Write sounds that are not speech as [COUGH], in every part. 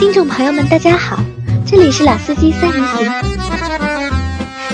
听众朋友们，大家好，这里是老司机三人行，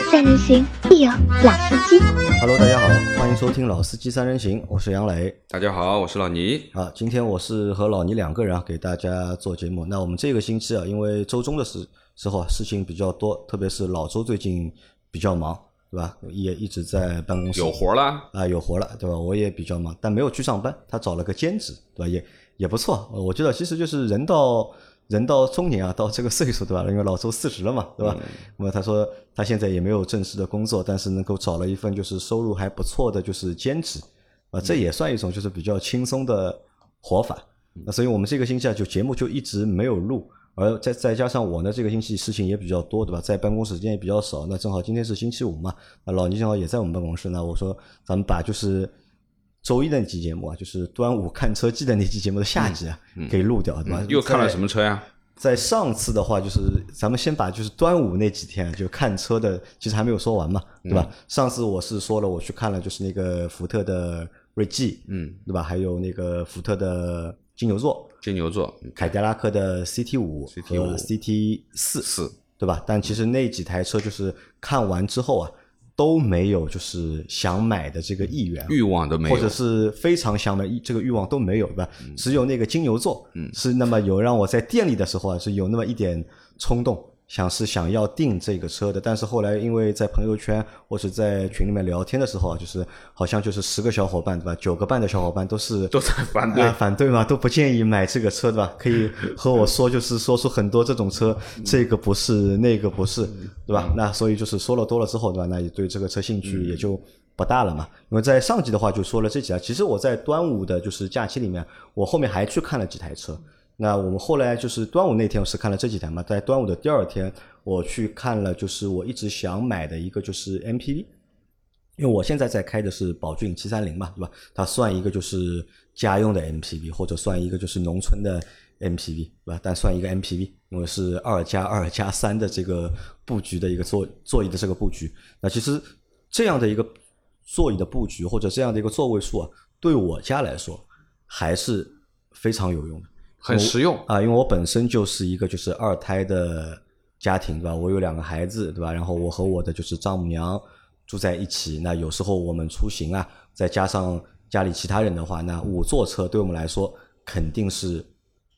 三人行必有老司机。Hello，大家好，欢迎收听老司机三人行，我是杨磊大家好，我是老倪。啊。今天我是和老倪两个人啊，给大家做节目。那我们这个星期啊，因为周中的时时候啊，事情比较多，特别是老周最近比较忙，对吧？也一直在办公室有活了，啊，有活了，对吧？我也比较忙，但没有去上班，他找了个兼职，对吧？也也不错。呃我觉得其实就是人到人到中年啊，到这个岁数，对吧？因为老周四十了嘛，对吧？那么他说他现在也没有正式的工作，但是能够找了一份就是收入还不错的就是兼职，啊，这也算一种就是比较轻松的活法。那所以我们这个星期啊，就节目就一直没有录。而再再加上我呢，这个星期事情也比较多，对吧？在办公时间也比较少。那正好今天是星期五嘛，那老倪正好也在我们办公室。那我说咱们把就是周一的那期节目啊，就是端午看车记的那期节目的下集啊，给录掉，对吧？又看了什么车呀？在上次的话，就是咱们先把就是端午那几天就看车的，其实还没有说完嘛，对吧？上次我是说了，我去看了就是那个福特的锐际，嗯，对吧？还有那个福特的金牛座，金牛座凯迪拉克的 CT 五和五 CT 四，四，对吧？但其实那几台车就是看完之后啊，都没有就是想买的这个意愿，欲望都没有，或者是非常想买，这个欲望都没有，对吧？只有那个金牛座，嗯。是那么有让我在店里的时候啊，是有那么一点冲动，想是想要订这个车的。但是后来因为在朋友圈或者在群里面聊天的时候啊，就是好像就是十个小伙伴对吧，九个半的小伙伴都是都在反对啊，反对嘛，都不建议买这个车对吧？可以和我说，就是说出很多这种车，这个不是，那个不是，对吧？那所以就是说了多了之后，对吧？那也对这个车兴趣也就不大了嘛。因为在上集的话就说了这几台，其实我在端午的就是假期里面，我后面还去看了几台车。那我们后来就是端午那天我是看了这几台嘛，在端午的第二天我去看了，就是我一直想买的一个就是 MPV。因为我现在在开的是宝骏七三零嘛，对吧？它算一个就是家用的 MPV，或者算一个就是农村的 MPV，对吧？但算一个 MPV，因为是二加二加三的这个布局的一个座座椅的这个布局。那其实这样的一个座椅的布局或者这样的一个座位数啊，对我家来说还是非常有用的。很实用。啊，因为我本身就是一个就是二胎的家庭，对吧？我有两个孩子，对吧？然后我和我的就是丈母娘住在一起，那有时候我们出行啊，再加上家里其他人的话，那五座车对我们来说肯定是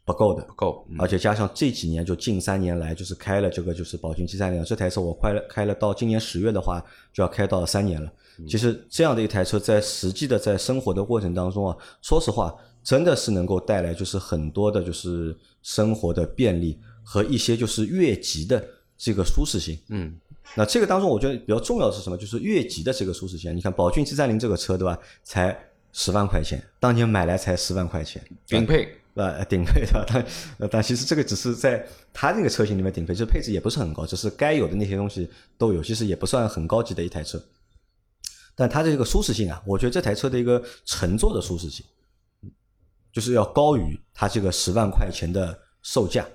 不够的。不够，嗯而且加上这几年，就近三年来，就是开了这个就是宝骏七三零这台车，我快了开了到今年十月的话，就要开到三年了。其实这样的一台车，在实际的在生活的过程当中啊，说实话，真的是能够带来就是很多的就是生活的便利和一些就是越级的这个舒适性。嗯，那这个当中，我觉得比较重要的是什么？就是越级的这个舒适性。你看宝骏七三零这个车，对吧？才十万块钱，当年买来才十万块钱，顶配。呃，顶配的，但呃但其实这个只是在它那个车型里面顶配，就是配置也不是很高，只是该有的那些东西都有，其实也不算很高级的一台车。但它的这个舒适性啊，我觉得这台车的一个乘坐的舒适性，就是要高于它这个十万块钱的售价。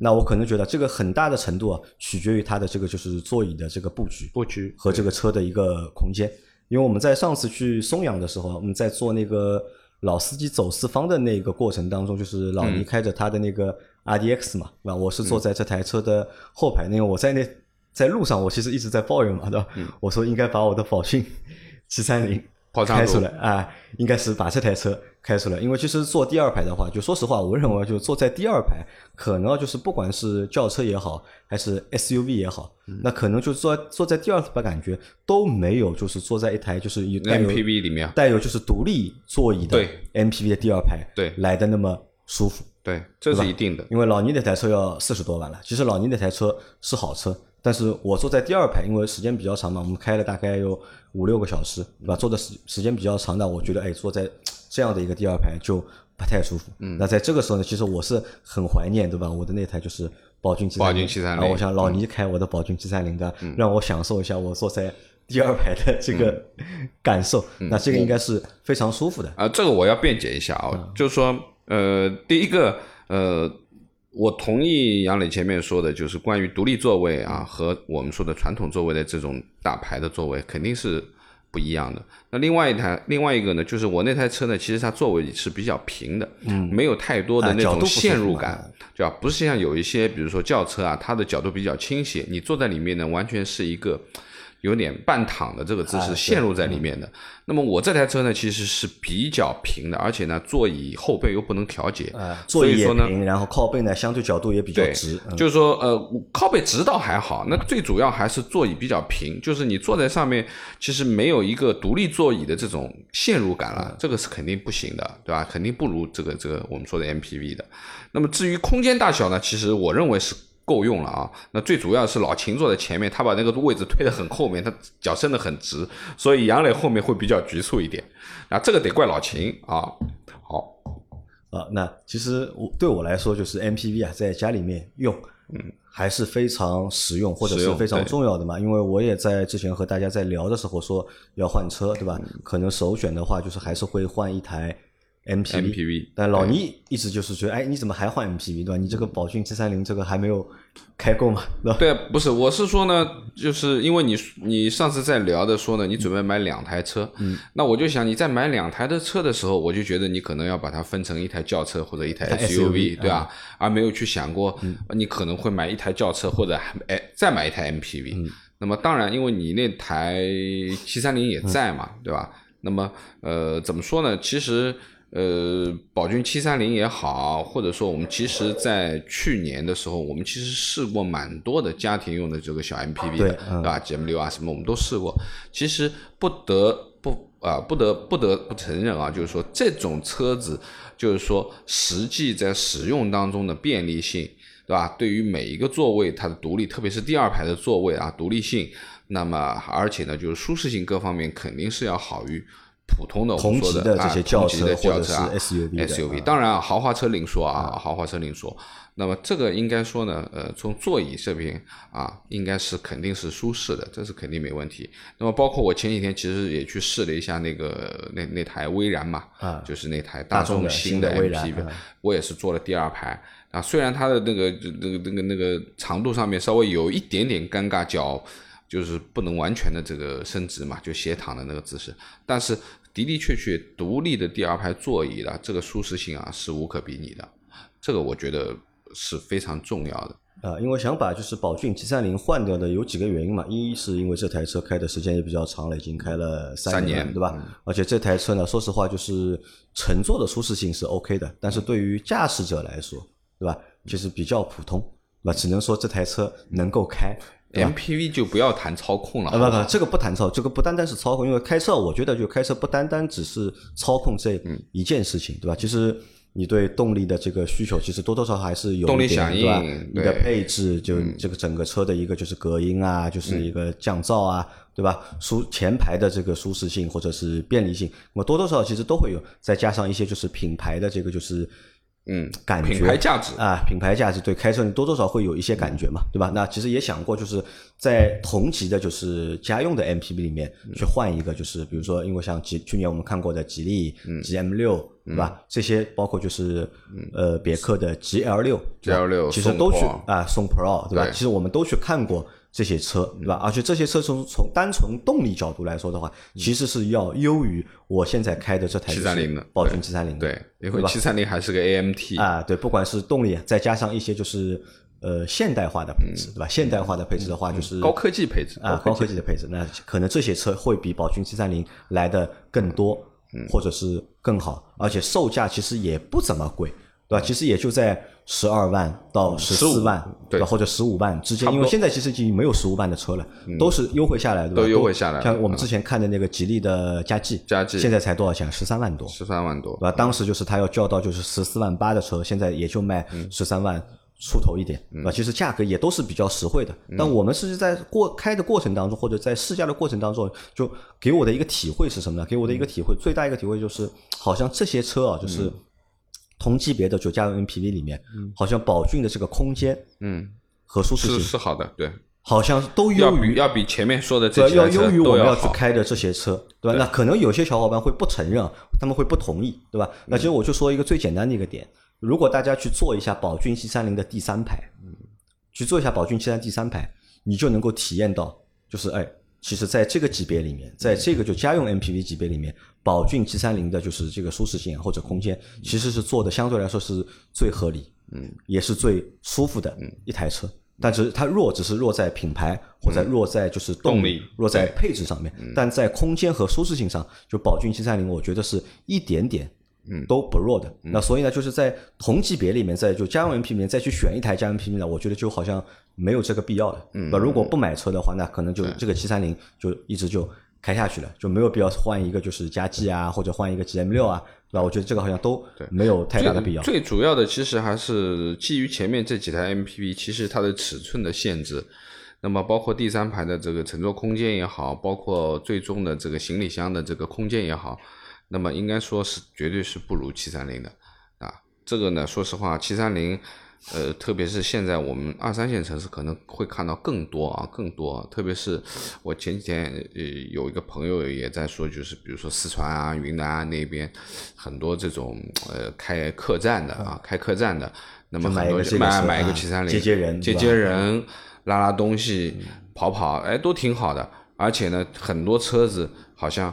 那我可能觉得这个很大的程度啊，取决于它的这个就是座椅的这个布局。布局和这个车的一个空间。因为我们在上次去松阳的时候，我们在做那个老司机走四方的那个过程当中，就是老倪开着他的那个 RDX 嘛，对吧？我是坐在这台车的后排，因为我在那在路上，我其实一直在抱怨嘛，对吧？我说应该把我的宝骏 [LAUGHS] 七三零跑开出来啊，应该是把这台车开出来。因为其实坐第二排的话，就说实话，我认为就坐在第二排，可能就是不管是轿车也好，还是 SUV 也好，嗯那可能就坐坐在第二排感觉都没有，就是坐在一台就是有 MPV 里面，带有就是独立座椅的对 MPV 的第二排，对来的那么舒服。对，这是一定的。因为老倪那台车要四十多万了，其实老倪那台车是好车，但是我坐在第二排，因为时间比较长嘛，我们开了大概有五六个小时，对吧？坐的时时间比较长的，我觉得哎，坐在这样的一个第二排就不太舒服。嗯，那在这个时候呢，其实我是很怀念，对吧？我的那台就是宝骏七宝骏730啊，我想老倪开我的宝骏七三零的，让我享受一下我坐在第二排的这个感受，那这个应该是非常舒服的。啊，这个我要辩解一下啊，就是说，呃，第一个，呃，我同意杨磊前面说的，就是关于独立座位啊和我们说的传统座位的这种大牌的座位，肯定是不一样的。那另外一台，另外一个呢，就是我那台车呢，其实它座位是比较平的，嗯，没有太多的那种陷入感，对吧？不是像有一些，比如说轿车啊，它的角度比较倾斜，你坐在里面呢，完全是一个。有点半躺的这个姿势陷入在里面的。那么我这台车呢，其实是比较平的，而且呢，座椅后背又不能调节，座椅也平，然后靠背呢相对角度也比较直。就是说，呃，靠背直倒还好，那最主要还是座椅比较平，就是你坐在上面，其实没有一个独立座椅的这种陷入感了，这个是肯定不行的，对吧？肯定不如这个这个我们说的 MPV 的。那么至于空间大小呢，其实我认为是。够用了啊！那最主要是老秦坐在前面，他把那个位置推得很后面，他脚伸得很直，所以杨磊后面会比较局促一点。啊，这个得怪老秦啊。好，啊，那其实我对我来说，就是 MPV 啊，在家里面用，嗯，还是非常实用或者是非常重要的嘛。因为我也在之前和大家在聊的时候说要换车，对吧？可能首选的话，就是还是会换一台。MPV，但老倪意思就是说，哎，你怎么还换 MPV 对吧？你这个宝骏七三零这个还没有开够嘛，对吧？对，不是，我是说呢，就是因为你你上次在聊的说呢，你准备买两台车，嗯，那我就想你在买两台的车的时候，我就觉得你可能要把它分成一台轿车或者一台 SUV，对吧？而没有去想过，你可能会买一台轿车或者哎再买一台 MPV。那么当然，因为你那台七三零也在嘛，对吧？那么呃，怎么说呢？其实。呃，宝骏七三零也好，或者说我们其实，在去年的时候，我们其实试过蛮多的家庭用的这个小 MPV 的，对吧？G M 六啊，什么我们都试过。其实不得不啊，不得不得不承认啊，就是说这种车子，就是说实际在使用当中的便利性，对吧？对于每一个座位它的独立，特别是第二排的座位啊，独立性，那么而且呢，就是舒适性各方面肯定是要好于。普通的同级的这些轿车或者是 SUV，SUV 当然啊豪华车另说啊，豪华车另说。那么这个应该说呢，呃，从座椅这边啊，应该是肯定是舒适的，这是肯定没问题。那么包括我前几天其实也去试了一下那个那那台威然嘛，啊，就是那台大众新的 MPV，我也是坐了第二排啊。虽然它的那个那个那个那个长度上面稍微有一点点尴尬，脚就是不能完全的这个伸直嘛，就斜躺的那个姿势，但是。的的确确，独立的第二排座椅的这个舒适性啊，是无可比拟的。这个我觉得是非常重要的啊。因为想把就是宝骏七三零换掉的有几个原因嘛，一是因为这台车开的时间也比较长了，已经开了三年，对吧？而且这台车呢，说实话就是乘坐的舒适性是 OK 的，但是对于驾驶者来说，对吧？其实比较普通，对吧？只能说这台车能够开。MPV 就不要谈操控了啊！不不，这个不谈操，这个不单单是操控，因为开车，我觉得就开车不单单只是操控这一件事情，对吧？其实你对动力的这个需求，其实多多少少还是有一点，对吧？你的配置，就这个整个车的一个就是隔音啊，就是一个降噪啊，对吧？舒前排的这个舒适性或者是便利性，那么多多少少其实都会有，再加上一些就是品牌的这个就是。嗯，感觉品牌价值啊，品牌价值对开车你多多少会有一些感觉嘛，对吧？那其实也想过，就是在同级的，就是家用的 MPV 里面去换一个，就是比如说，因为像吉去年我们看过的吉利 GM 六，对吧？这些包括就是呃别克的 GL 六，GL 六其实都去啊宋 Pro，对吧？其实我们都去看过。这些车对吧？而且这些车从从单从动力角度来说的话，其实是要优于我现在开的这台七三零的宝骏七三零。对，因为七三零还是个 AMT 啊。对，不管是动力，再加上一些就是呃现代化的配置，对吧？现代化的配置的话，就是高科技配置啊，高科技的配置。那可能这些车会比宝骏七三零来的更多，或者是更好，而且售价其实也不怎么贵。对吧？其实也就在十二万到十四万，对吧？或者十五万之间，因为现在其实已经没有十五万的车了，都是优惠下来，对吧？都优惠下来。像我们之前看的那个吉利的嘉际，嘉际现在才多少钱？十三万多。十三万多，对吧？当时就是他要叫到就是十四万八的车，现在也就卖十三万出头一点，对吧？其实价格也都是比较实惠的。但我们是在过开的过程当中，或者在试驾的过程当中，就给我的一个体会是什么呢？给我的一个体会，最大一个体会就是，好像这些车啊，就是。同级别的就家用 MPV 里面，好像宝骏的这个空间，嗯，和舒适性是好的，对，好像都优于要比前面说的这些要优于我们要去开的这些车，对吧？那可能有些小伙伴会不承认，他们会不同意，对吧？那其实我就说一个最简单的一个点，如果大家去坐一下宝骏七三零的第三排，去坐一下宝骏七三第三排，你就能够体验到，就是哎，其实在这个级别里面，在这个就家用 MPV 级别里面，宝骏 G 三零的就是这个舒适性或者空间，其实是做的相对来说是最合理，嗯，也是最舒服的一台车。但是它弱，只是弱在品牌，或者弱在就是动力，弱在配置上面。但在空间和舒适性上，就宝骏 G 三零，我觉得是一点点，嗯，都不弱的。那所以呢，就是在同级别里面，在就家用 MPV 里面再去选一台家用 MPV 呢，我觉得就好像没有这个必要了。那如果不买车的话，那可能就这个七三零就一直就开下去了，就没有必要换一个就是加 G 啊，或者换一个 GM 六啊。那？我觉得这个好像都没有太大的必要。最主要的其实还是基于前面这几台 MPV，其实它的尺寸的限制，那么包括第三排的这个乘坐空间也好，包括最终的这个行李箱的这个空间也好，那么应该说是绝对是不如七三零的啊。这个呢，说实话，七三零。呃，特别是现在我们二三线城市可能会看到更多啊，更多。特别是我前几天呃有一个朋友也在说，就是比如说四川啊、云南啊那边很多这种呃开客栈的啊，开客栈的，那么很多买买一个七三零，接接人，接接人，拉拉东西，跑跑，哎，都挺好的。而且呢，很多车子好像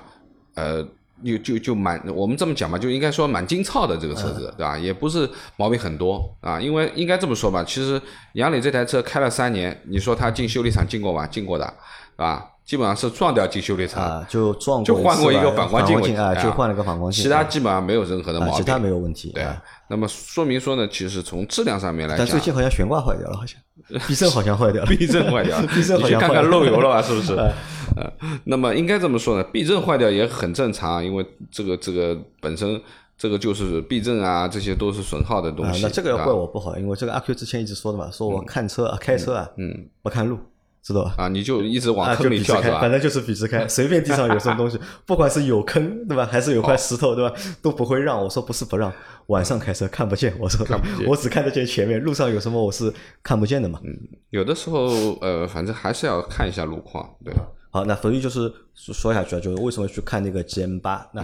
呃。就就就蛮，我们这么讲吧，就应该说蛮精糙的这个车子，对吧？也不是毛病很多啊，因为应该这么说吧，其实杨磊这台车开了三年，你说他进修理厂进过吗？进过的，是吧？基本上是撞掉进修理厂啊，就撞就换过一个反光镜啊，就换了个反光镜，其他基本上没有任何的毛病，其他没有问题。对，那么说明说呢，其实从质量上面来讲，但最近好像悬挂坏掉了，好像 [LAUGHS] 避震好像坏掉了，避震坏掉了，[LAUGHS] 避震好像看看漏油了吧，是不是？呃，[LAUGHS] 那么应该这么说呢，避震坏掉也很正常，因为这个这个本身这个就是避震啊，这些都是损耗的东西。那这个要怪我不好，因为这个阿 Q 之前一直说的嘛，说我看车开车啊，嗯，不看路。知道吧？啊，你就一直往坑里跳是吧？反正就是笔直开，随便地上有什么东西，[LAUGHS] 不管是有坑对吧，还是有块石头对吧，都不会让。我说不是不让，晚上开车看不见。我说看不见，我只看得见前面，路上有什么我是看不见的嘛。嗯，有的时候呃，反正还是要看一下路况。对吧，好，那所以就是说下去啊，就是为什么去看那个 G M 八？那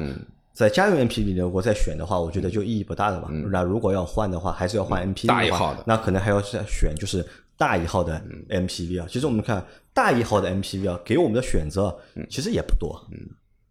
在家用 M P 里，如果再选的话，我觉得就意义不大的嘛。那如果要换的话，还是要换 M P V 的话，那可能还要再选就是。大一号的 MPV 啊，其实我们看大一号的 MPV 啊，给我们的选择其实也不多，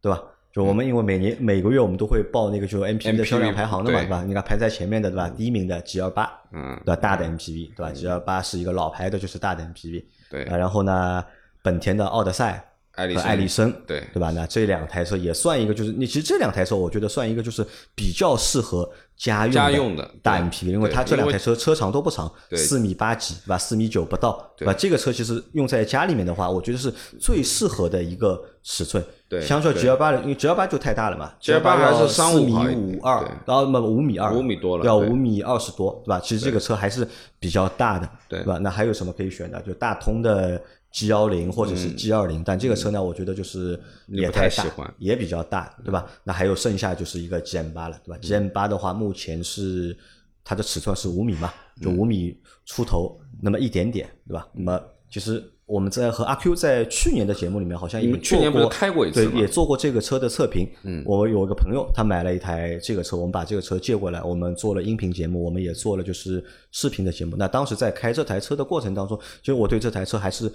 对吧？就我们因为每年每个月我们都会报那个就是 MPV 的销量排行的嘛，对吧？你看排在前面的对吧？第一名的 G 二八，嗯，对吧？大的 MPV 对吧？G 二八是一个老牌的，就是大的 MPV，对。然后呢，本田的奥德赛。和艾力绅，对对吧？那这两台车也算一个，就是你其实这两台车，我觉得算一个，就是比较适合家用的大 MPV，因为它这两台车车长都不长，四米八几，对吧？四米九不到，对吧？这个车其实用在家里面的话，我觉得是最适合的一个尺寸。对，相较 G 幺八的，因为 G 幺八就太大了嘛，G 幺八还是四米五二，然后么五米二，五米多了，要五米二十多，对吧？其实这个车还是比较大的，对吧？那还有什么可以选的？就大通的。G 幺零或者是 G 二零，但这个车呢，我觉得就是也太大，也比较大，对吧？那还有剩下就是一个 G M 八了，对吧？G M 八的话，目前是它的尺寸是五米嘛，就五米出头那么一点点，对吧？那么其实。我们在和阿 Q 在去年的节目里面好像也去年不是开过一次对，也做过这个车的测评。嗯，我有一个朋友，他买了一台这个车，我们把这个车借过来，我们做了音频节目，我们也做了就是视频的节目。那当时在开这台车的过程当中，其实我对这台车还是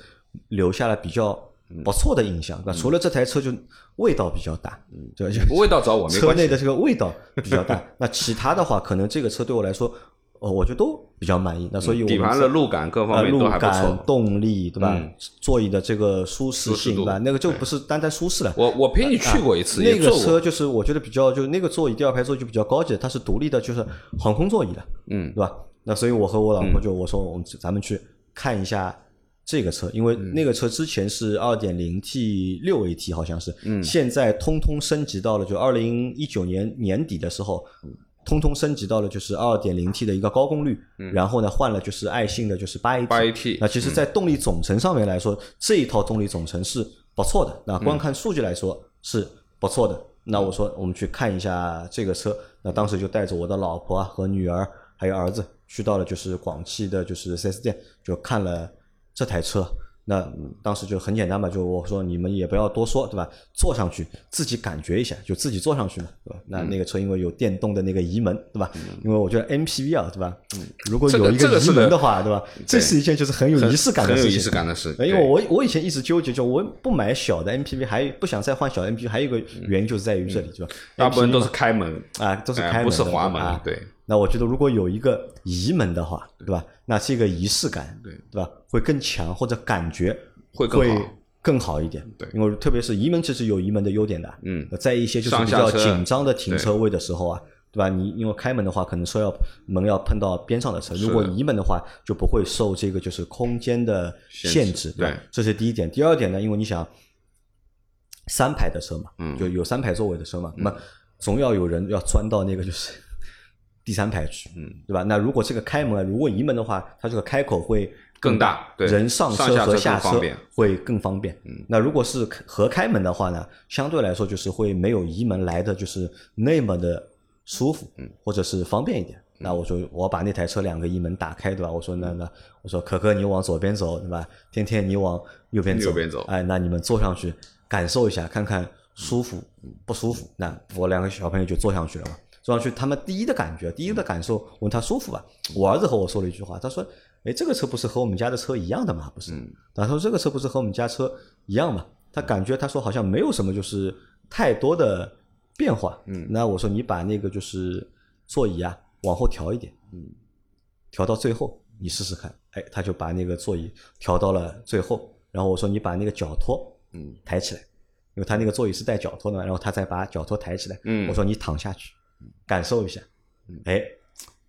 留下了比较不错的印象。那除了这台车就味道比较大，嗯，就味道找我没车内的这个味道比较大。[LAUGHS] 那其他的话，可能这个车对我来说。哦，我觉得都比较满意。那所以底盘的路感各方面都还不错，动力对吧？座椅的这个舒适性对吧？那个就不是单单舒适了。我我陪你去过一次，那个车就是我觉得比较，就那个座椅第二排座椅就比较高级，它是独立的，就是航空座椅的，嗯，对吧？那所以我和我老婆就我说我们咱们去看一下这个车，因为那个车之前是二点零 T 六 AT 好像是，嗯，现在通通升级到了就二零一九年年底的时候。通通升级到了就是二点零 T 的一个高功率，然后呢换了就是爱信的就是八 AT，八 AT，那其实，在动力总成上面来说，这一套动力总成是不错的。那光看数据来说是不错的。那我说我们去看一下这个车，那当时就带着我的老婆啊和女儿还有儿子去到了就是广汽的就是 4S 店，就看了这台车。那当时就很简单嘛，就我说你们也不要多说，对吧？坐上去自己感觉一下，就自己坐上去嘛，对吧？那那个车因为有电动的那个移门，对吧？因为我觉得 MPV 啊，对吧？如果有一个移门的话，对吧？这是一件就是很有仪式感的事情，很有仪式感的事。因为我我以前一直纠结，就我不买小的 MPV，还不想再换小 MPV，还有一个原因就是在于这里，对吧？大部分都是开门啊，都是开门，不是滑门，对。那我觉得如果有一个移门的话，对吧？那这个仪式感，对对吧？会更强，或者感觉会更好，更好一点。对，因为特别是移门其实有移门的优点的。嗯，在一些就是比较紧张的停车位的时候啊，对吧？你因为开门的话，可能车要门要碰到边上的车，如果移门的话，就不会受这个就是空间的限制。对，这是第一点。第二点呢，因为你想三排的车嘛，嗯，就有三排座位的车嘛，那么总要有人要钻到那个就是。第三排去，嗯，对吧？那如果这个开门，如果移门的话，它这个开口会更大，对，人上车和下车会更方便。嗯，那如果是合开门的话呢，相对来说就是会没有移门来的就是那么的舒服，嗯，或者是方便一点。那我说我把那台车两个移门打开，对吧？我说那那我说可可你往左边走，对吧？天天你往右边走，右边走。哎，那你们坐上去感受一下，看看舒服不舒服？那我两个小朋友就坐上去了嘛。坐上去，他们第一的感觉，第一的感受，问他舒服吧。我儿子和我说了一句话，他说：“哎，这个车不是和我们家的车一样的吗？不是？”他说：“这个车不是和我们家车一样吗？”他感觉他说好像没有什么就是太多的变化。嗯，那我说你把那个就是座椅啊往后调一点，嗯，调到最后你试试看。哎，他就把那个座椅调到了最后。然后我说你把那个脚托嗯抬起来，因为他那个座椅是带脚托的，然后他再把脚托抬起来。嗯，我说你躺下去。感受一下，哎，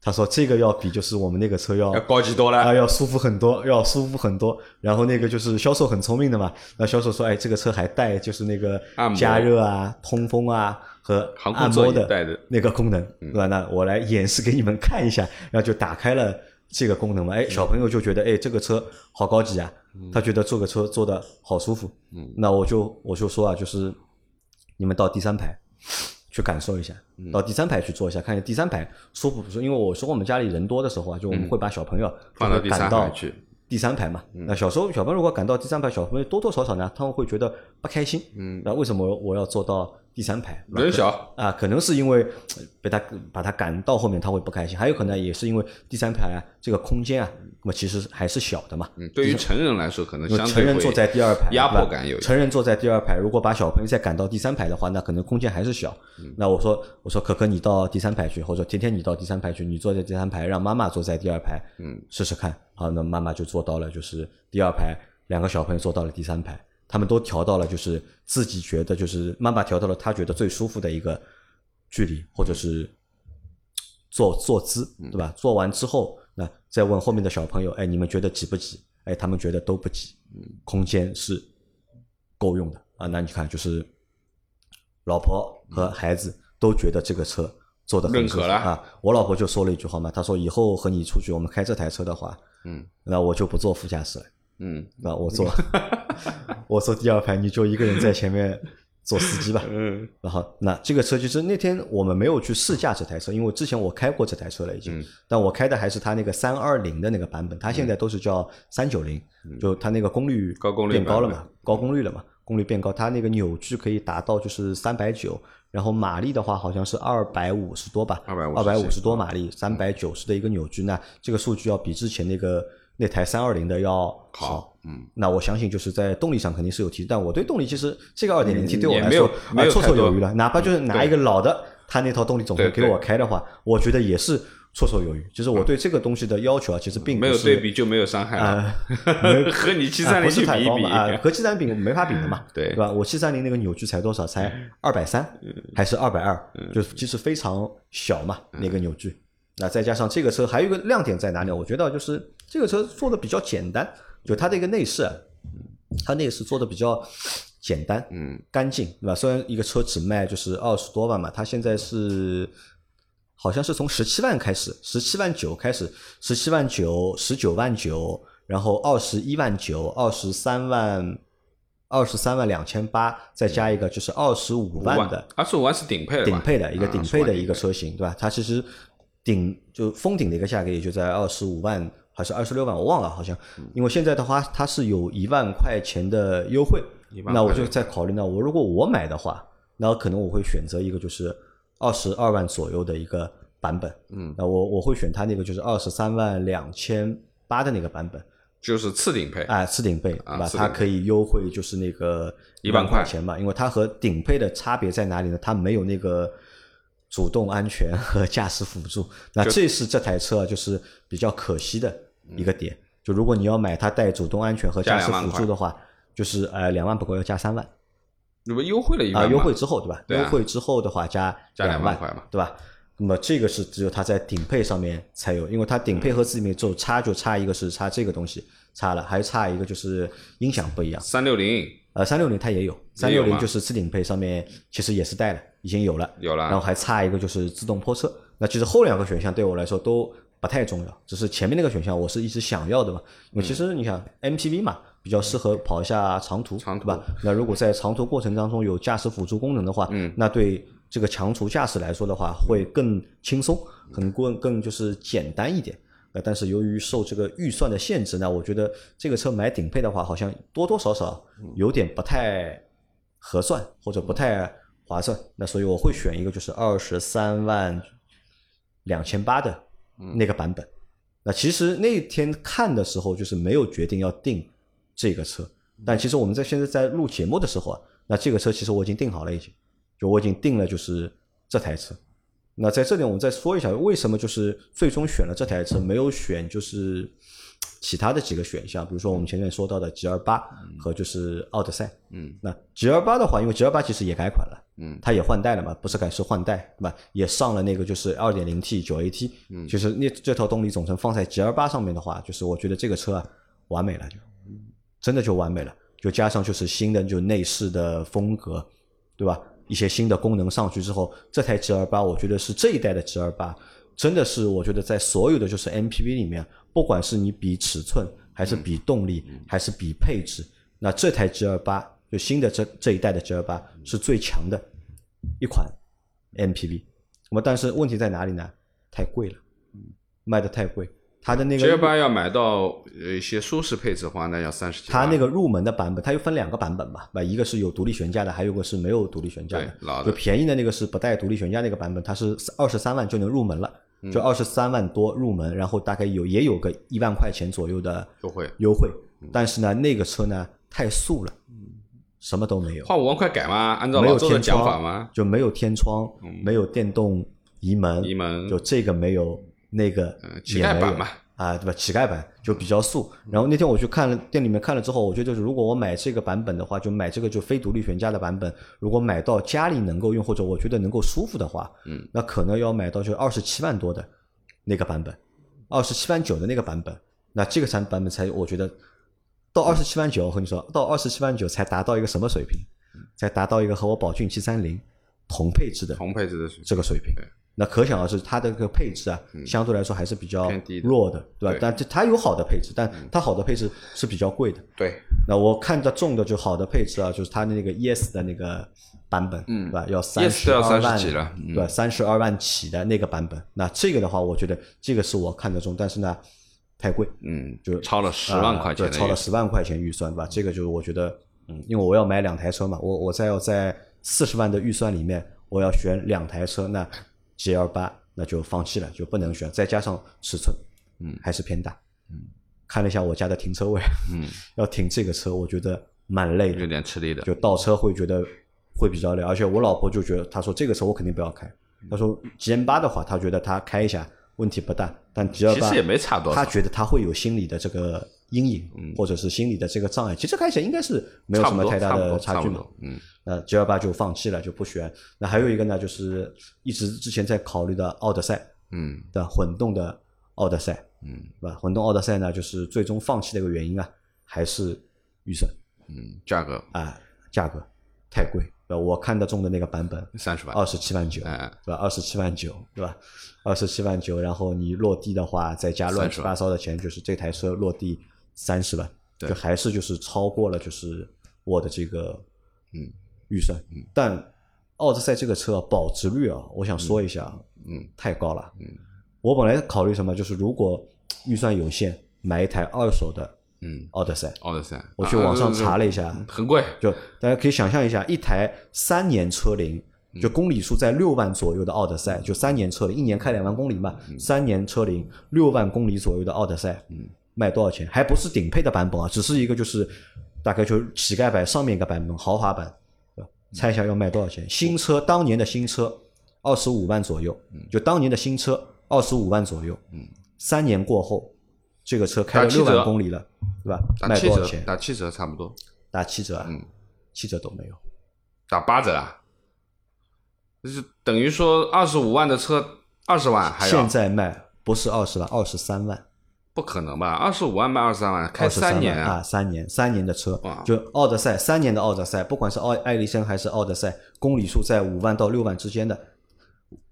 他说这个要比就是我们那个车要要高级多了。啊，要舒服很多，要舒服很多。然后那个就是销售很聪明的嘛，那销售说，哎，这个车还带就是那个加热啊、通风啊和按摩的那个功能，对吧？那我来演示给你们看一下，然后就打开了这个功能嘛。哎，小朋友就觉得，哎，这个车好高级啊，他觉得坐个车坐的好舒服。嗯，那我就我就说啊，就是你们到第三排。去感受一下，到第三排去坐一下，看一下第三排舒服不舒服。因为我说我们家里人多的时候啊，就我们会把小朋友放到第三排去。第三排嘛，那小时候小朋友如果赶到第三排，小朋友多多少少呢，他们会觉得不开心。嗯，那为什么我要坐到第三排？人小啊，可能是因为被他把他赶到后面，他会不开心。还有可能也是因为第三排啊，这个空间啊，那么其实还是小的嘛。嗯，对于成人来说，可能相成人坐在第二排，压迫感有。成人坐在第二排，如果把小朋友再赶到第三排的话，那可能空间还是小。那我说我说可可你到第三排去，或者天天你到第三排去，你坐在第三排，让妈妈坐在第二排，嗯，试试看。好，那妈妈就坐到了，就是第二排，两个小朋友坐到了第三排，他们都调到了，就是自己觉得就是妈妈调到了他觉得最舒服的一个距离，或者是坐坐姿，对吧？坐完之后，那再问后面的小朋友，哎，你们觉得挤不挤？哎，他们觉得都不挤，空间是够用的啊。那你看，就是老婆和孩子都觉得这个车坐的很舒服啊。我老婆就说了一句话嘛，她说以后和你出去，我们开这台车的话。嗯，那我就不坐副驾驶了。嗯，那我坐，[LAUGHS] 我坐第二排，你就一个人在前面做司机吧。嗯，然后那这个车其实那天我们没有去试驾这台车，因为之前我开过这台车了已经，但我开的还是它那个三二零的那个版本，它现在都是叫三九零，就它那个功率高功率变高了嘛，高功率了嘛，功率变高，它那个扭矩可以达到就是三百九，然后马力的话好像是二百五十多吧，二百二百五十多马力，三百九十的一个扭矩，那这个数据要比之前那个。那台三二零的要好，嗯，那我相信就是在动力上肯定是有提升，但我对动力其实这个二点零 T 对我来说啊绰绰有余了，哪怕就是拿一个老的，它那套动力总成给我开的话，我觉得也是绰绰有余。就是我对这个东西的要求啊，其实并没有对比就没有伤害啊，[LAUGHS] 和你七三零比一比啊，和七三零没法比的嘛，对。对吧？我七三零那个扭矩才多少？才二百三还是二百二？就其实非常小嘛，那个扭矩。那再加上这个车还有一个亮点在哪里？我觉得就是这个车做的比较简单，就它的一个内饰，它内饰做的比较简单，嗯，干净，对吧？虽然一个车只卖就是二十多万嘛，它现在是好像是从十七万开始，十七万九开始，十七万九、十九万九，然后二十一万九、二十三万、二十三万两千八，再加一个就是二十五万的，二十五万是顶配的，顶配的一个顶配的一个车型，对吧？它其实。顶就封顶的一个价格也就在二十五万还是二十六万，我忘了，好像。因为现在的话，它是有一万块钱的优惠，那我就在考虑，呢我如果我买的话，那可能我会选择一个就是二十二万左右的一个版本。嗯，那我我会选它那个就是二十三万两千八的那个版本。就是次顶配，哎，次顶配，对吧？它可以优惠，就是那个一万块钱嘛。因为它和顶配的差别在哪里呢？它没有那个主动安全和驾驶辅助。[LAUGHS] 那这是这台车就是比较可惜的一个点。就如果你要买它带主动安全和驾驶辅助的话，就是呃两万不够要加三万。那么优惠了一万？啊，优惠之后对吧？对优惠之后的话加加两万块嘛，对吧？那么这个是只有它在顶配上面才有，因为它顶配和次顶配就差就差一个是差这个东西差了，还差一个就是音响不一样。三六零，呃，三六零它也有，三六零就是次顶配上面其实也是带了，已经有了，有了。然后还差一个就是自动泊车。那其实后两个选项对我来说都不太重要，只是前面那个选项我是一直想要的嘛。因为其实你想 MPV 嘛，比较适合跑一下长途，长途吧？那如果在长途过程当中有驾驶辅助功能的话，嗯，那对。这个长途驾驶来说的话，会更轻松，很更更就是简单一点。呃，但是由于受这个预算的限制呢，我觉得这个车买顶配的话，好像多多少少有点不太合算或者不太划算。那所以我会选一个就是二十三万两千八的那个版本。那其实那天看的时候就是没有决定要订这个车，但其实我们在现在在录节目的时候啊，那这个车其实我已经订好了已经。就我已经定了，就是这台车。那在这里，我们再说一下，为什么就是最终选了这台车，没有选就是其他的几个选项，比如说我们前面说到的 G 二八和就是奥德赛。嗯，那 G 二八的话，因为 G 二八其实也改款了，嗯，它也换代了嘛，不是改是换代，对吧？也上了那个就是二点零 T 九 AT，嗯，就是那这套动力总成放在 G 二八上面的话，就是我觉得这个车啊完美了，就真的就完美了，就加上就是新的就内饰的风格，对吧？一些新的功能上去之后，这台 G 二八，我觉得是这一代的 G 二八，真的是我觉得在所有的就是 MPV 里面，不管是你比尺寸，还是比动力，还是比配置，那这台 G 二八就新的这这一代的 G 二八是最强的一款 MPV。那么但是问题在哪里呢？太贵了，卖的太贵。它的那个 G 八要买到一些舒适配置的话，那要三十几。它那个入门的版本，它又分两个版本吧，一个是有独立悬架的，还有个是没有独立悬架的。就便宜的那个是不带独立悬架那个版本，它是二十三万就能入门了，就二十三万多入门，然后大概有也有个一万块钱左右的优惠优惠。但是呢，那个车呢太素了，什么都没有。花五万块改吗？按照老周的讲法吗？就没有天窗，没有电动移门，移门就这个没有。那个乞丐版嘛，啊，对吧？乞丐版就比较素。然后那天我去看了店里面看了之后，我觉得如果我买这个版本的话，就买这个就非独立悬架的版本。如果买到家里能够用或者我觉得能够舒服的话，嗯，那可能要买到就二十七万多的那个版本，二十七万九的那个版本。那这个产版本才我觉得到二十七万九，我和你说到二十七万九才达到一个什么水平？才达到一个和我宝骏七三零同配置的同配置的这个水平。那可想而知，它的这个配置啊，相对来说还是比较弱的，对吧？但这它有好的配置，但它好的配置是比较贵的。对。那我看的中的就好的配置啊，就是它的那个 ES 的那个版本，对吧？要三十二万，对吧？三十二万起的那个版本。那这个的话，我觉得这个是我看得中，但是呢，太贵。嗯，就超了十万块钱，超了十万块钱预算，对吧？这个就是我觉得，嗯，因为我要买两台车嘛，我我再要在四十万的预算里面，我要选两台车，那 G L 八。那就放弃了，就不能选。再加上尺寸，嗯，还是偏大。嗯，看了一下我家的停车位，嗯，[LAUGHS] 要停这个车，我觉得蛮累的，有点吃力的。就倒车会觉得会比较累，而且我老婆就觉得，她说这个车我肯定不要开。她说 G M 八的话，她觉得她开一下问题不大，但 G L 八其实也没差多少。她觉得她会有心理的这个阴影，或者是心理的这个障碍。其实看起来应该是没有什么太大的差距嘛。嗯。那 G 幺八就放弃了，就不选。那还有一个呢，就是一直之前在考虑的奥德赛，嗯，的混动的奥德赛，嗯，对吧？混动奥德赛呢，就是最终放弃的一个原因啊，还是预算，嗯，价格啊，价格太贵。我看得中的那个版本三十万，二十七万九，对吧？二十七万九，对吧？二十七万九，然后你落地的话，再加乱七八糟的钱，就是这台车落地三十万，就还是就是超过了就是我的这个嗯。预算，但奥德赛这个车保值率啊，我想说一下，嗯，太高了，嗯，我本来考虑什么，就是如果预算有限，买一台二手的嗯，奥德赛。奥德赛，我去网上查了一一下，很贵，就大家可以想象一下，一台三年车龄，就公里数在六万左右的奥德赛，就三年车龄，一年开两万公里嘛，三年车龄六万公里左右的奥德赛，卖多少钱？还不是顶配的版本啊，只是一个就是大概就是乞丐版上面一个版本，豪华版，对吧猜一下要卖多少钱？新车当年的新车二十五万左右，就当年的新车二十五万左右，三年过后，这个车开了六万公里了，对吧？卖多少钱？打七折差不多，打七折啊？嗯七折都没有。打八折啊，就是等于说二十五万的车二十万还要现，在卖不是二十万，二十三万，不可能吧？二十五万卖二十三万，开三三年啊，三年，三年的车，就奥德赛三年的奥德赛，不管是奥艾力绅还是奥德赛，公里数在五万到六万之间的，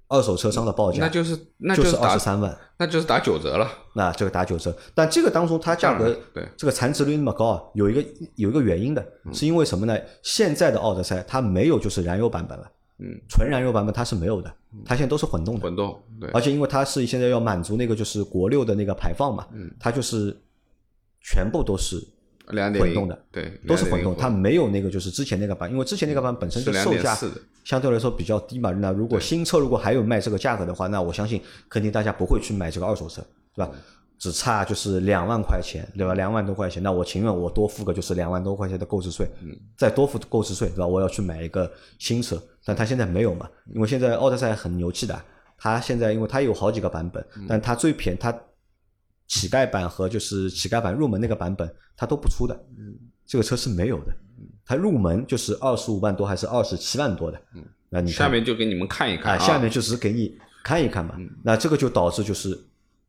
二手车商的报价那就是那就是二打十三万，那就是打九折了。那这个打九折，但这个当中它价格对这个残值率那么高啊，有一个有一个原因的，嗯是因为什么呢？现在的奥德赛它没有就是燃油版本了，嗯，纯燃油版本它是没有的，它现在都是混动的，混动对，而且因为它是现在要满足那个就是国六的那个排放嘛，嗯。它就是全部都是混动的，对，都是混动，它没有那个就是之前那个版，因为之前那个版本身是就售价2.4的。相对来说比较低嘛。那如果新车如果还有卖这个价格的话，那我相信肯定大家不会去买这个二手车，对吧？只差就是两万块钱，对吧？两万多块钱，那我情愿我多付个就是两万多块钱的购置税，嗯再多付购置税，对吧？我要去买一个新车，但他现在没有嘛，因为现在奥德赛很牛气的，它现在因为它有好几个版本，但它最便它乞丐版和就是乞丐版入门那个版本，它都不出的，这个车是没有的。它入门就是二十五万多还是二十七万多的，那你下面就给你们看一看啊，啊，下面就只是给你看一看嘛。那这个就导致就是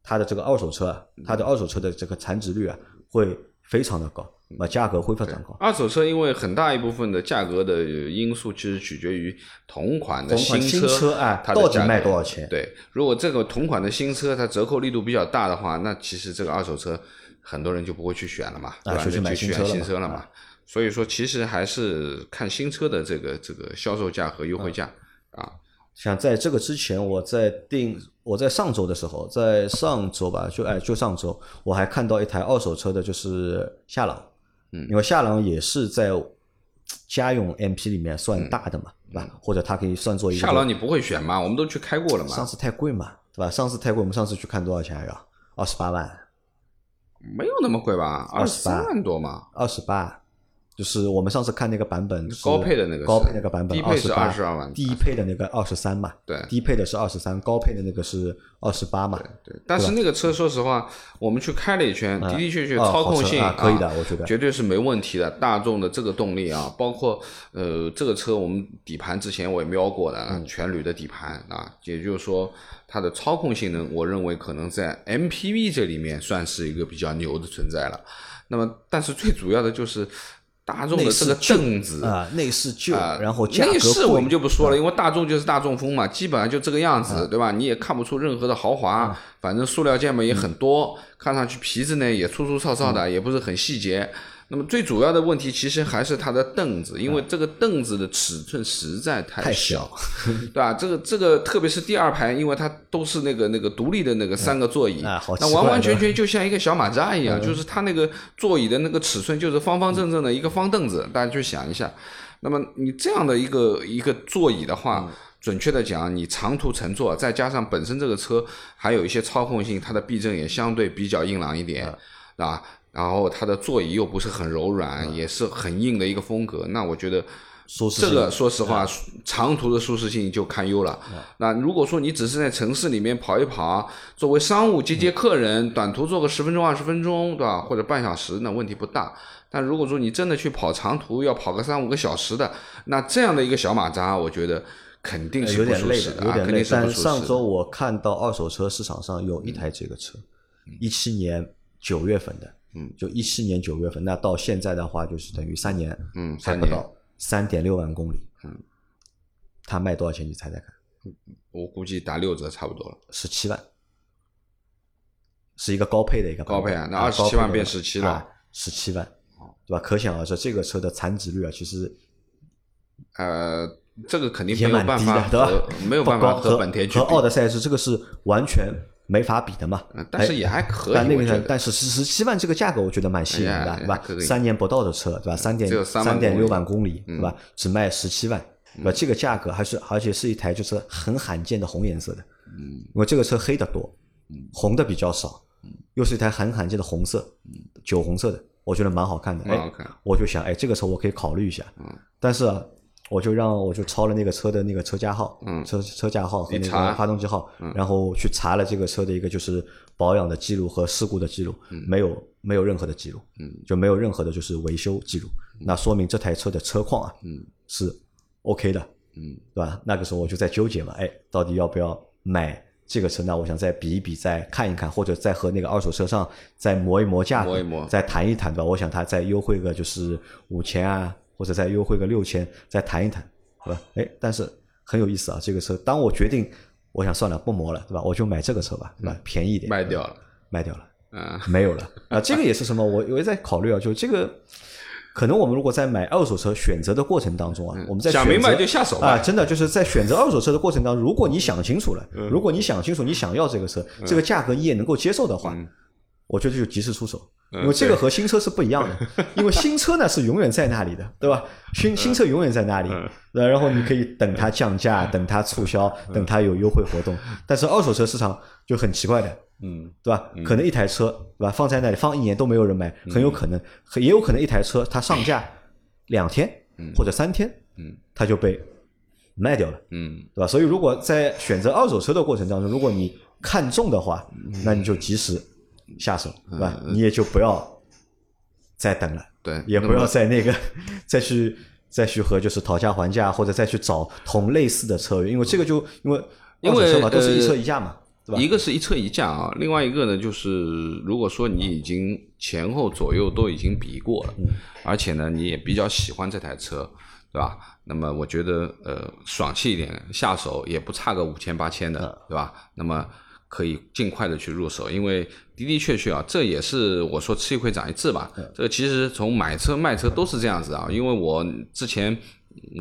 它的这个二手车啊，它的二手车的这个残值率啊会非常的高，那价格会非常高。二手车因为很大一部分的价格的因素，其实取决于同款的新车，啊，它到底卖多少钱。对，如果这个同款的新车它折扣力度比较大的话，那其实这个二手车很多人就不会去选了嘛，对吧？就去买新选车了嘛。新车了嘛。所以说，其实还是看新车的这个这个销售价和优惠价啊。像在这个之前，我在定我在上周的时候，在上周吧，就哎就上周，我还看到一台二手车的，就是夏朗，嗯因为夏朗也是在家用 MP 里面算大的嘛，对吧？或者它可以算作一个夏朗你不会选吗？我们都去开过了嘛，上次太贵嘛，对吧？上次太贵，我们上次去看多少钱呀？二十八万，没有那么贵吧？二十28三万多嘛。二十八。就是我们上次看那个版本是高配的那个是。高配那个版本，低配是28 22万低配的那个二十三嘛，对。低配的是二十三，高配的那个是二十八嘛，对，但是那个车说实话，我们去开了一圈，的的确确啊操控性可以的我觉得。绝对是没问题的。大众的这个动力啊，包括呃这个车我们底盘之前我也瞄过的，嗯。全铝的底盘啊，也就是说它的操控性能，我认为可能在 MPV 这里面算是一个比较牛的存在了。那么，但是最主要的就是大众的这个凳子啊，内饰旧，啊，然后内饰我们就不说了，因为大众就是大众风嘛，基本上就这个样子，对吧？你也看不出任何的豪华，反正塑料件嘛也很多，看上去皮子呢也粗粗糙糙的，也不是很细节。那么最主要的问题其实还是它的凳子，因为这个凳子的尺寸实在太太小小，[LAUGHS] 对吧？这个这个特别是第二排，因为它都是那个那个独立的那个三个座椅，那完完全全 [LAUGHS] 就像一个小马扎一样，就是它那个座椅的那个尺寸就是方方正正的一个方凳子，大家去想一下。那么你这样的一个一个座椅的话，准确的讲，你长途乘坐，再加上本身这个车还有一些操控性，它的避震也相对比较硬朗一点，啊，然后它的座椅又不是很柔软，也是很硬的一个风格，那我觉得。这舒适性个说实话，长途的舒适性就堪忧了。那如果说你只是在城市里面跑一跑，作为商务接接客人，短途坐个十分钟、二十分钟，对吧？或者半小时，那问题不大。但如果说你真的去跑长途，要跑个三五个小时的，那这样的一个小马扎，我觉得肯定是不有点累的，舒适的，啊，有点累。肯定是不但舒适。上周我看到二手车市场上有一台这个车，一七年九月份的，嗯，就一七年九月份，那到现在的话就是等于三年，嗯三年还不到三点六万公里，嗯，它卖多少钱？你猜猜看？我估计打六折差不多了。十七万，是一个高配的一个高配啊那二十七万变十七了啊，十七万，对吧？可想而知，这个车的残值率啊，其实呃，这个肯定没有办法和？没有办法和和本田去比和奥德赛是这个是完全没法比的嘛。但是也还可以，但那个个但是十十七万这个价格，我觉得蛮吸引的，对吧？三年不到的车，对吧？三点三点六万公里，对吧？只卖十七万，对吧？这个价格还是而且是一台就是很罕见的红颜色的，嗯，因为这个车黑的多，红的比较少，又是一台很罕见的红色，酒红色的，我觉得蛮好看的，哎，我就想，哎，这个车我可以考虑一下，嗯，但是。我就让我就抄了那个车的那个车架号，嗯车车架号和那个发动机号，然后去查了这个车的一个就是保养的记录和事故的记录，没有没有任何的记录，嗯就没有任何的就是维修记录，那说明这台车的车况啊嗯是 OK 的，嗯对吧？那个时候我就在纠结嘛，哎，到底要不要买这个车？那我想再比一比，再看一看，或者再和那个二手车上再磨一磨价格，再谈一谈，对吧？我想它再优惠个就是五千啊。或者再优惠个六千，再谈一谈，好吧？哎，但是很有意思啊，这个车，当我决定，我想算了，不磨了，对吧？我就买这个车吧，对吧？便宜一点，卖掉了，卖掉了，嗯，没有了啊。这个也是什么？我我也在考虑啊，就这个，可能我们如果在买二手车选择的过程当中啊，我们在想明白就下手啊，真的就是在选择二手车的过程当中，如果你想清楚了，如果你想清楚你想要这个车，这个价格你也能够接受的话，我觉得就及时出手。因为这个和新车是不一样的，[LAUGHS] 因为新车呢是永远在那里的，对吧？新新车永远在那里，然后你可以等它降价，等它促销，等它有优惠活动。[LAUGHS] 但是二手车市场就很奇怪的，嗯，对吧？可能一台车，对吧？放在那里放一年都没有人买，很有可能，也有可能一台车它上架两天或者三天，嗯，它就被卖掉了，嗯，对吧？所以如果在选择二手车的过程当中，如果你看中的话，那你就及时。下手，对吧？你也就不要再等了，对，也不要再那个再去再去和就是讨价还价，或者再去找同类似的车，因为这个就因为因为嘛都是一车一价嘛，对吧？一个是一车一价啊，另外一个呢就是如果说你已经前后左右都已经比过了，而且呢你也比较喜欢这台车，对吧？那么我觉得呃爽气一点，下手也不差个五千八千的，对吧？那么。可以尽快的去入手，因为的的确确啊，这也是我说吃一亏长一智吧。这个其实从买车卖车都是这样子啊，因为我之前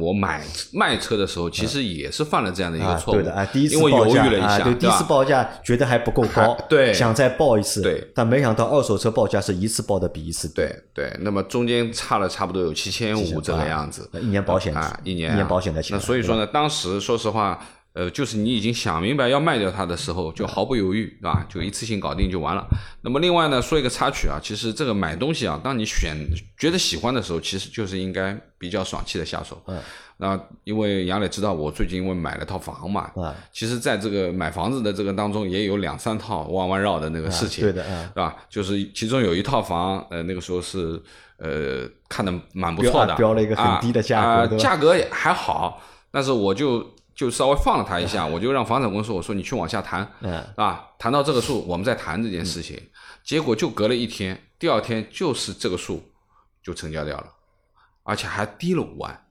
我买卖车的时候，其实也是犯了这样的一个错误。对的啊，第一次因为犹豫了一下，对，第一次报价觉得还不够高，对，想再报一次，对，但没想到二手车报价是一次报的比一次对对，那么中间差了差不多有七千五这个样子，一年保险啊，一年一年保险的钱。那所以说呢，当时说实话。呃，就是你已经想明白要卖掉它的时候，就毫不犹豫，对吧？就一次性搞定就完了。那么另外呢，说一个插曲啊，其实这个买东西啊，当你选觉得喜欢的时候，其实就是应该比较爽气的下手。嗯。那因为杨磊知道我最近因为买了套房嘛，啊，其实在这个买房子的这个当中，也有两三套弯弯绕的那个事情，对的，是吧？就是其中有一套房，呃，那个时候是呃看的蛮不错的，标了一个很低的价格，价格也还好，但是我就。就稍微放了他一下，我就让房产公司我说你去往下谈，啊，谈到这个数，我们再谈这件事情。结果就隔了一天，第二天就是这个数就成交掉了，而且还低了五万。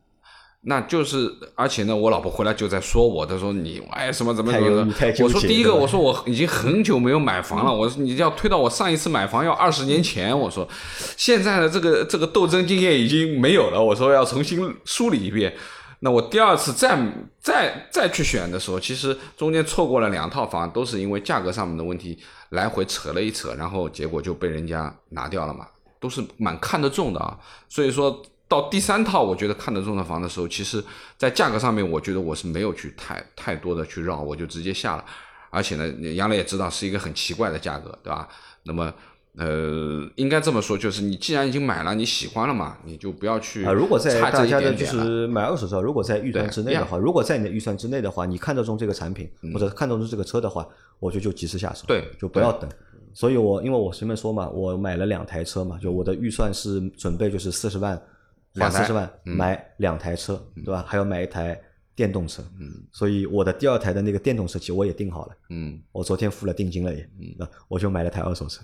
那就是，而且呢，我老婆回来就在说我，她说你哎什么怎么怎么的。我说第一个，我说我已经很久没有买房了，我说你要推到我上一次买房要二十年前，我说现在的这个这个斗争经验已经没有了，我说要重新梳理一遍。那我第二次再再再去选的时候，其实中间错过了两套房，都是因为价格上面的问题，来回扯了一扯，然后结果就被人家拿掉了嘛，都是蛮看得重的啊。所以说到第三套，我觉得看得中的房的时候，其实在价格上面，我觉得我是没有去太太多的去绕，我就直接下了。而且呢，杨磊也知道是一个很奇怪的价格，对吧？那么。呃，应该这么说，就是你既然已经买了，你喜欢了嘛，你就不要去啊。如果在大家的就是买二手车，如果在预算之内的话，如果在你的预算之内的话，你看得中这个产品或者看得中这个车的话，我觉得就及时下手，对，就不要等。所以我因为我前面说嘛，我买了两台车嘛，就我的预算是准备就是四十万，花四十万买两台车，对吧？还要买一台电动车，嗯，所以我的第二台的那个电动车其实我也定好了，嗯，我昨天付了定金了也，嗯，我就买了台二手车。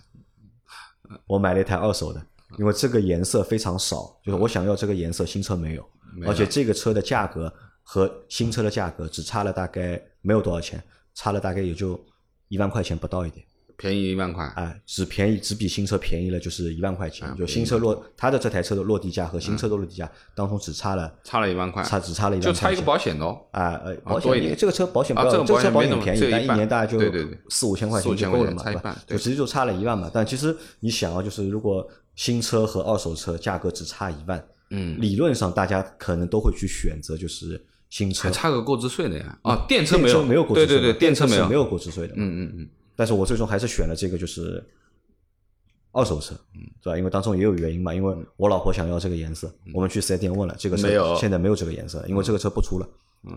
我买了一台二手的，因为这个颜色非常少，就是我想要这个颜色，新车没有，而且这个车的价格和新车的价格只差了大概没有多少钱，差了大概也就一万块钱不到一点。便宜一万块，啊，只便宜只比新车便宜了就是一万块钱，就新车落它的这台车的落地价和新车的落地价当中只差了差了一万块，差只差了一万就差一个保险的哦。啊呃保险多一点。这个车保险不要啊这个这个车保保险没那么险便宜，但一一半。年大概就对对对。四五千块钱就够了嘛，对吧钱差一半？对就直接就差了一万嘛。但其实你想啊，就是如果新车和二手车价格只差一万，嗯，理论上大家可能都会去选择就是新车。还，差个购置税的呀。啊，电车电没有，没有购置税对对对，电，车电没有，是没有购置税的。嗯嗯嗯，但是我最终还是选了这个，就是二手车，嗯对吧？因为当中也有原因嘛，因为我老婆想要这个颜色，我们去四 S 店问了，这个车现在没有这个颜色，因为这个车不出了，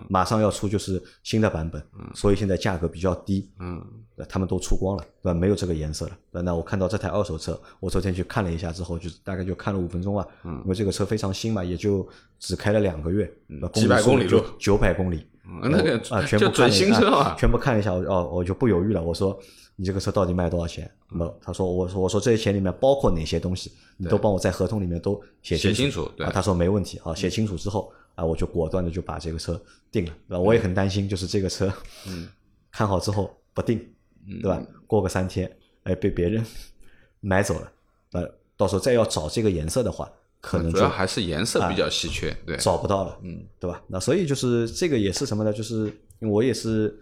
马上要出就是新的版本，所以现在价格比较低，嗯，对他们都出光了，对吧？没有这个颜色了。对那我看到这台二手车，我昨天去看了一下之后，就大概就看了五分钟吧，因为这个车非常新嘛，也就只开了两个月，几百公里路九百公里，嗯那个啊，全就部看一准新车嘛。啊全部看一下，我哦，我就不犹豫了，我说你这个车到底卖多少钱？那么他说，我说我说这些钱里面包括哪些东西，你都帮我在合同里面都写写清清楚对啊，他说没问题，啊，写清楚之后啊，我就果断的就把这个车定了，对吧？我也很担心，就是这个车，嗯，[LAUGHS] 看好之后不定，对吧？过个三天，哎，被别人 [LAUGHS] 买走了，呃，到时候再要找这个颜色的话，可能就主要还是颜色比较稀缺，对，找不到了，嗯，对吧？那所以就是这个也是什么呢？就是我也是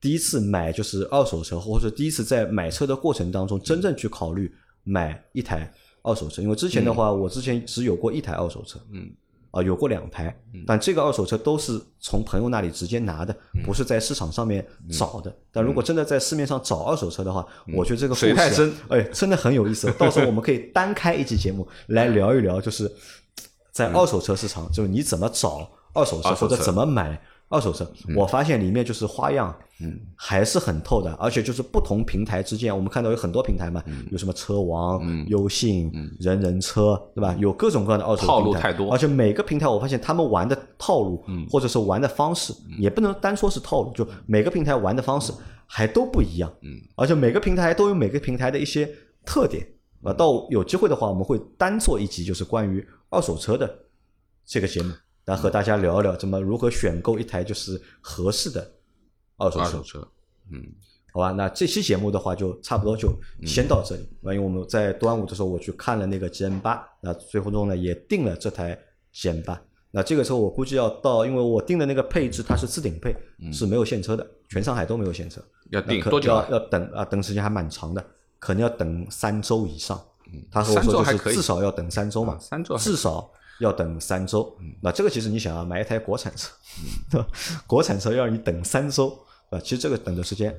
第一次买就是二手车，或者第一次在买车的过程当中真正去考虑买一台二手车。因为之前的话，我之前只有过一台二手车，嗯，啊，有过两台，但这个二手车都是从朋友那里直接拿的，嗯不是在市场上面找的。但如果真的在市面上找二手车的话，我觉得这个水太深，哎，真的很有意思。到时候我们可以单开一期节目 [LAUGHS] 来聊一聊，就是在二手车市场，就是你怎么找二手车或者怎么买二手车。我发现里面就是花样，嗯，还是很透的，而且就是不同平台之间，我们看到有很多平台嘛，有什么车王、优信、人人车，对吧？有各种各样的二手套路太多。而且每个平台我发现他们玩的套路，或者是玩的方式，也不能单说是套路，就每个平台玩的方式还都不一样，嗯，而且每个平台都有每个平台的一些特点。啊，到有机会的话，我们会单做一集，就是关于二手车的这个节目，来和大家聊一聊怎么如何选购一台就是合适的二手车二手。车，嗯，好吧，那这期节目的话就差不多就先到这里。那、因为我们在端午的时候我去看了那个 GM 八，那最后中呢也定了这台 GM 八。那这个车我估计要到，因为我定的那个配置它是次顶配，是没有现车的，全上海都没有现车。要等多久啊？要要等啊，等时间还蛮长的，可能要等三周以上。他和我说就还是至少要等三周嘛啊，三周至少要等三周。那这个其实你想啊，买一台国产车，对吧？[LAUGHS] 国产车要你等三周，啊，其实这个等的时间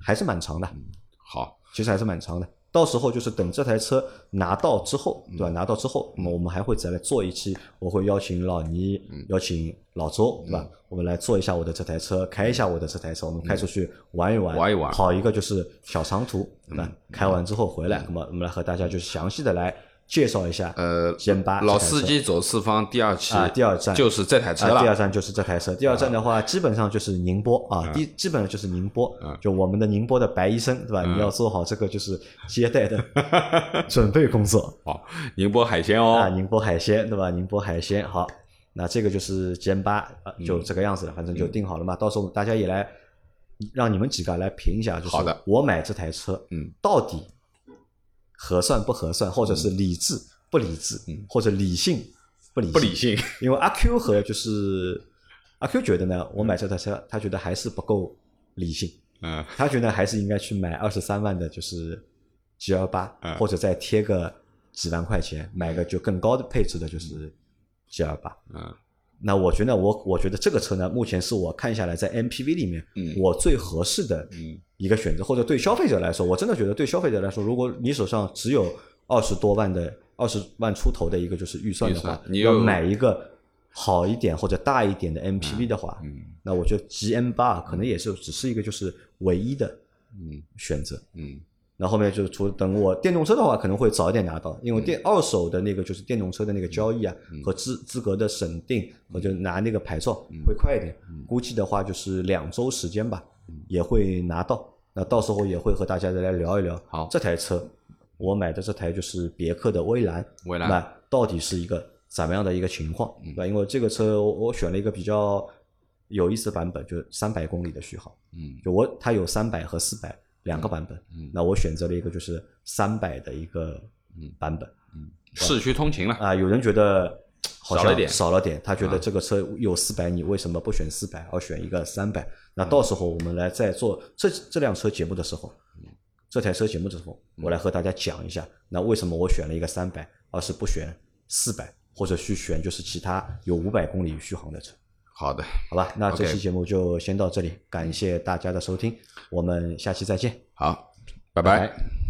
还是蛮长的，好，其实还是蛮长的。到时候就是等这台车拿到之后，嗯。对吧？拿到之后，那么我们还会再来做一期，我会邀请老倪，嗯。邀请老周，对吧？我们来做一下我的这台车，开一下我的这台车，我们开出去玩一玩，嗯玩一玩。跑一个就是小长途，对吧？开完之后回来，那么我们来和大家就是详细的来介绍一下，呃 GM 八老司机走四方第二期啊，第二站。就是这台车啊，第二，站就是这台车。第二站的话，基本上就是宁波啊，第基本上就是宁波，就我们的宁波的白医生，对吧？你要做好这个就是接待的 [LAUGHS] 准备工作。好，宁波海鲜哦。啊，哦，宁波海鲜，对吧？宁波海鲜，好，那这个就是八啊，就这个样子了，反正就定好了嘛。到时候大家也来，让你们几个来评一下，就是我买这台车，嗯，到底合算不合算，或者是理智不理智，或者理性不理不理性，因为阿 Q 和就是阿 Q 觉得呢，我买这台车，他觉得还是不够理性，嗯，他觉得还是应该去买二十三万的，就是 G L 八嗯，或者再贴个几万块钱，买个就更高的配置的，就是 G L 八。嗯，那我觉得我我觉得这个车呢，目前是我看下来在 MPV 里面，嗯我最合适的嗯一个选择，或者对消费者来说，我真的觉得对消费者来说，如果你手上只有二十多万的二十万出头的一个就是预算的话，你要买一个好一点或者大一点的 MPV 的话，嗯那我觉得 GM 八可能也是只是一个就是唯一的嗯选择。嗯那后面就除等我电动车的话，可能会早一点拿到，因为电二手的那个就是电动车的那个交易啊，和资资格的审定我就拿那个牌照会快一点，估计的话就是两周时间吧，也会拿到。那到时候也会和大家再来聊一聊，好这台车我买的这台就是别克的威兰，威兰那到底是一个怎么样的一个情况，对吧？因为这个车我我选了一个比较有意思的版本，就是三百公里的续航，嗯。就我它有三百和四百两个版本。嗯那我选择了一个就是三百的一个版本。嗯市区通勤了啊，有人觉得好像少了点少了点，他觉得这个车有四百，你为什么不选四百，而选一个三百？那到时候我们来在做这这辆车节目的时候，这台车节目的时候，我来和大家讲一下，那为什么我选了一个三百，而是不选四百，或者去选就是其他有五百公里续航的车？好的，好吧，那这期节目就先到这里，感谢大家的收听，我们下期再见，好，拜。拜拜